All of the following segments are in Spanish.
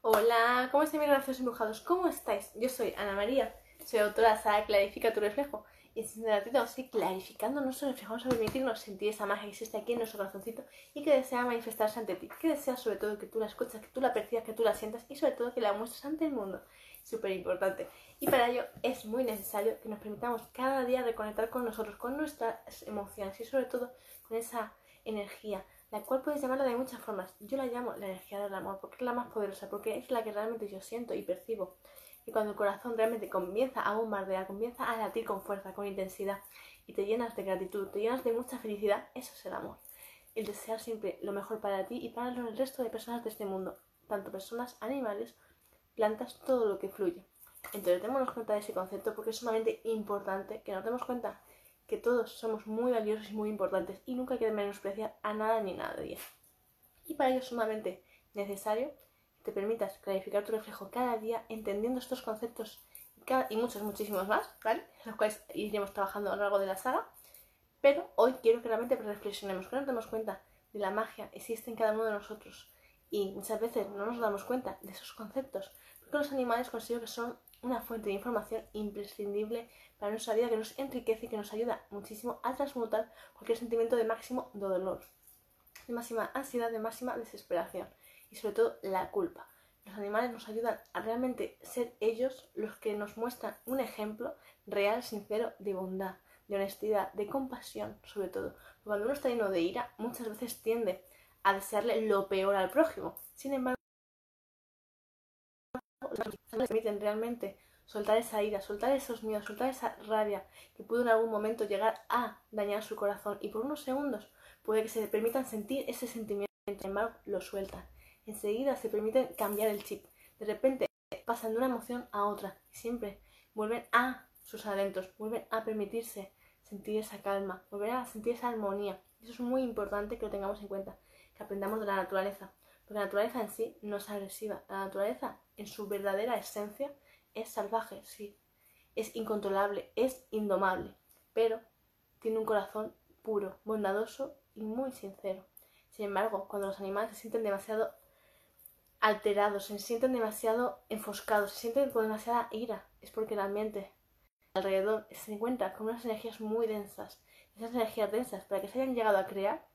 Hola, ¿cómo estáis mis graciosos embrujados? ¿Cómo estáis? Yo soy Ana María, soy autora de Sara Clarifica tu reflejo y en este ratito estoy clarificando nuestro reflejo, vamos a permitirnos sentir esa magia que existe aquí en nuestro corazoncito y que desea manifestarse ante ti, que desea sobre todo que tú la escuchas, que tú la percibas, que tú la sientas y sobre todo que la muestres ante el mundo. Súper importante. Y para ello es muy necesario que nos permitamos cada día reconectar con nosotros, con nuestras emociones y sobre todo con esa energía la cual puedes llamarla de muchas formas. Yo la llamo la energía del amor porque es la más poderosa, porque es la que realmente yo siento y percibo. Y cuando el corazón realmente comienza a bombardear, comienza a latir con fuerza, con intensidad, y te llenas de gratitud, te llenas de mucha felicidad, eso es el amor. El desear siempre lo mejor para ti y para el resto de personas de este mundo, tanto personas, animales, plantas, todo lo que fluye. Entonces, démonos cuenta de ese concepto porque es sumamente importante que nos demos cuenta que todos somos muy valiosos y muy importantes y nunca hay que menospreciar a nada ni nadie. Y para ello es sumamente necesario que te permitas clarificar tu reflejo cada día entendiendo estos conceptos y muchos, muchísimos más, ¿vale? Los cuales iremos trabajando a lo largo de la saga. Pero hoy quiero que realmente reflexionemos, que nos demos cuenta de la magia que existe en cada uno de nosotros. Y muchas veces no nos damos cuenta de esos conceptos, porque los animales considero que son una fuente de información imprescindible para nuestra vida que nos enriquece y que nos ayuda muchísimo a transmutar cualquier sentimiento de máximo dolor, de máxima ansiedad, de máxima desesperación y sobre todo la culpa. Los animales nos ayudan a realmente ser ellos los que nos muestran un ejemplo real, sincero de bondad, de honestidad, de compasión, sobre todo. Cuando uno está lleno de ira, muchas veces tiende a desearle lo peor al prójimo. Sin embargo, permiten realmente soltar esa ira, soltar esos miedos, soltar esa rabia que pudo en algún momento llegar a dañar su corazón y por unos segundos puede que se permitan sentir ese sentimiento, sin embargo lo sueltan. Enseguida se permiten cambiar el chip. De repente pasan de una emoción a otra y siempre vuelven a sus adentros, vuelven a permitirse sentir esa calma, volver a sentir esa armonía. Eso es muy importante que lo tengamos en cuenta, que aprendamos de la naturaleza. Porque la naturaleza en sí no es agresiva. La naturaleza, en su verdadera esencia, es salvaje, sí. Es incontrolable, es indomable. Pero tiene un corazón puro, bondadoso y muy sincero. Sin embargo, cuando los animales se sienten demasiado alterados, se sienten demasiado enfoscados, se sienten con demasiada ira, es porque el ambiente alrededor se encuentra con unas energías muy densas. Esas energías densas, para que se hayan llegado a crear,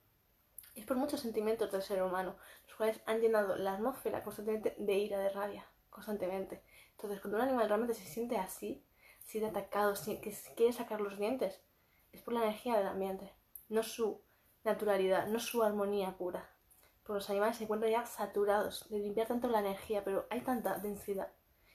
es por muchos sentimientos del ser humano, los cuales han llenado la atmósfera constantemente de ira, de rabia, constantemente. Entonces, cuando un animal realmente se siente así, así de atacado, que quiere sacar los dientes, es por la energía del ambiente, no su naturalidad, no su armonía pura. Porque los animales se encuentran ya saturados de limpiar tanto la energía, pero hay tanta densidad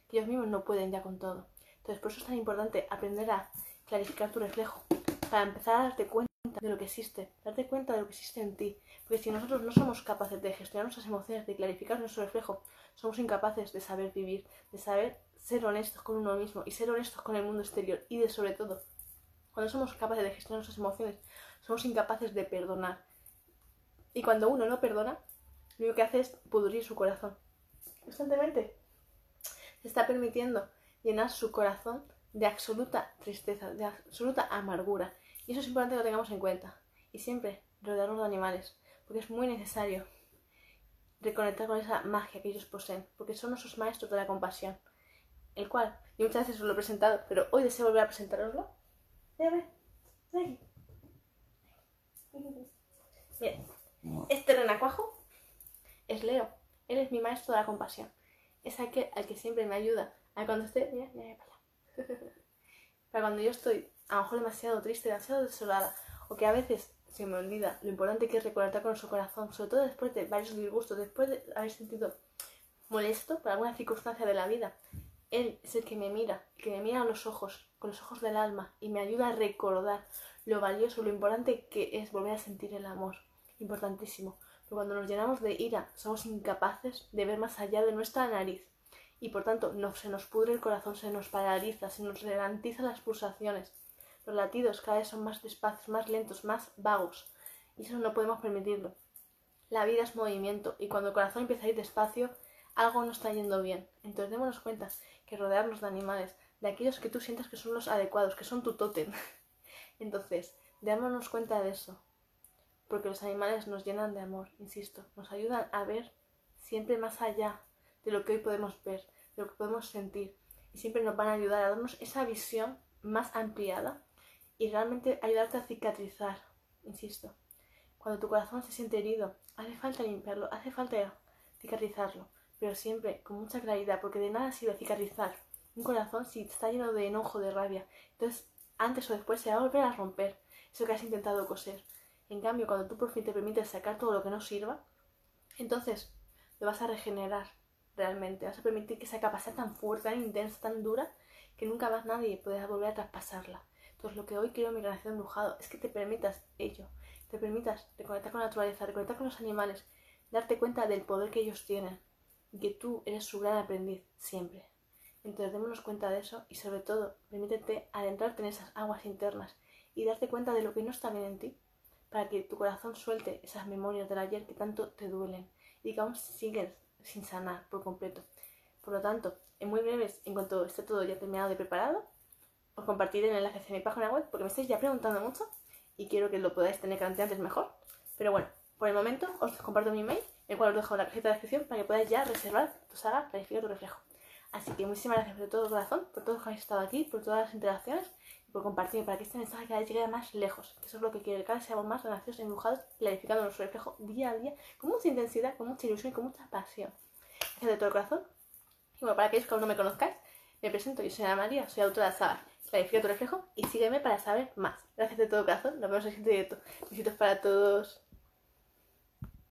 que ellos mismos no pueden ya con todo. Entonces, por eso es tan importante aprender a clarificar tu reflejo, para empezar a darte cuenta de lo que existe, darte cuenta de lo que existe en ti. Porque si nosotros no somos capaces de gestionar nuestras emociones, de clarificar nuestro reflejo, somos incapaces de saber vivir, de saber ser honestos con uno mismo y ser honestos con el mundo exterior. Y de sobre todo, cuando somos capaces de gestionar nuestras emociones, somos incapaces de perdonar. Y cuando uno no perdona, lo único que hace es pudrir su corazón. Constantemente se está permitiendo llenar su corazón de absoluta tristeza, de absoluta amargura. Y eso es importante que lo tengamos en cuenta. Y siempre rodearnos de animales, porque es muy necesario reconectar con esa magia que ellos poseen, porque son nuestros maestros de la compasión, el cual yo muchas veces os lo he presentado, pero hoy deseo volver a presentároslo. Bien, este renacuajo es Leo, él es mi maestro de la compasión, es aquel al que siempre me ayuda a cuando esté, mira, mira, para, para cuando yo estoy a lo mejor demasiado triste, demasiado desolada, o que a veces se me olvida lo importante que es reconectar con su corazón, sobre todo después de varios disgustos, después de haber sentido molesto por alguna circunstancia de la vida. Él es el que me mira, que me mira a los ojos, con los ojos del alma, y me ayuda a recordar lo valioso, lo importante que es volver a sentir el amor. Importantísimo. Pero cuando nos llenamos de ira, somos incapaces de ver más allá de nuestra nariz. Y por tanto, no, se nos pudre el corazón, se nos paraliza, se nos ralentiza las pulsaciones los latidos cada vez son más despacios, más lentos, más vagos. Y eso no podemos permitirlo. La vida es movimiento y cuando el corazón empieza a ir despacio, algo no está yendo bien. Entonces démonos cuenta que rodearnos de animales, de aquellos que tú sientas que son los adecuados, que son tu tótem. Entonces, démonos cuenta de eso. Porque los animales nos llenan de amor, insisto, nos ayudan a ver siempre más allá de lo que hoy podemos ver, de lo que podemos sentir. Y siempre nos van a ayudar a darnos esa visión más ampliada y realmente ayudarte a cicatrizar, insisto. Cuando tu corazón se siente herido, hace falta limpiarlo, hace falta cicatrizarlo, pero siempre con mucha claridad, porque de nada sirve cicatrizar un corazón si está lleno de enojo, de rabia. Entonces, antes o después se va a volver a romper eso que has intentado coser. En cambio, cuando tú por fin te permites sacar todo lo que no sirva, entonces lo vas a regenerar realmente. Vas a permitir que esa capa sea tan fuerte, tan intensa, tan dura, que nunca más nadie pueda volver a traspasarla. Entonces, lo que hoy quiero en mi relación embrujado es que te permitas ello. Te permitas reconectar con la naturaleza, reconectar con los animales, darte cuenta del poder que ellos tienen y que tú eres su gran aprendiz siempre. Entonces démonos cuenta de eso y sobre todo permítete adentrarte en esas aguas internas y darte cuenta de lo que no está bien en ti para que tu corazón suelte esas memorias del ayer que tanto te duelen y que aún siguen sin sanar por completo. Por lo tanto, en muy breves, en cuanto esté todo ya terminado y preparado, os compartiré el enlace hacia mi página web porque me estáis ya preguntando mucho y quiero que lo podáis tener que antes mejor. Pero bueno, por el momento os comparto mi email, el cual os dejo en la cajita de descripción para que podáis ya reservar tu saga Clarifica tu reflejo. Así que muchísimas gracias de todo corazón, por todos que habéis estado aquí, por todas las interacciones y por compartir, para que este mensaje cada vez llegue más lejos. Que eso es lo que quiero, que cada vez seamos más graciosos y embrujados, clarificando nuestro reflejo día a día, con mucha intensidad, con mucha ilusión y con mucha pasión. Gracias de todo corazón. Y bueno, para aquellos que aún no me conozcáis, me presento, yo soy Ana María, soy autora de saga Clarifica tu reflejo y sígueme para saber más. Gracias de todo corazón, nos vemos en el siguiente directo. Besitos para todos.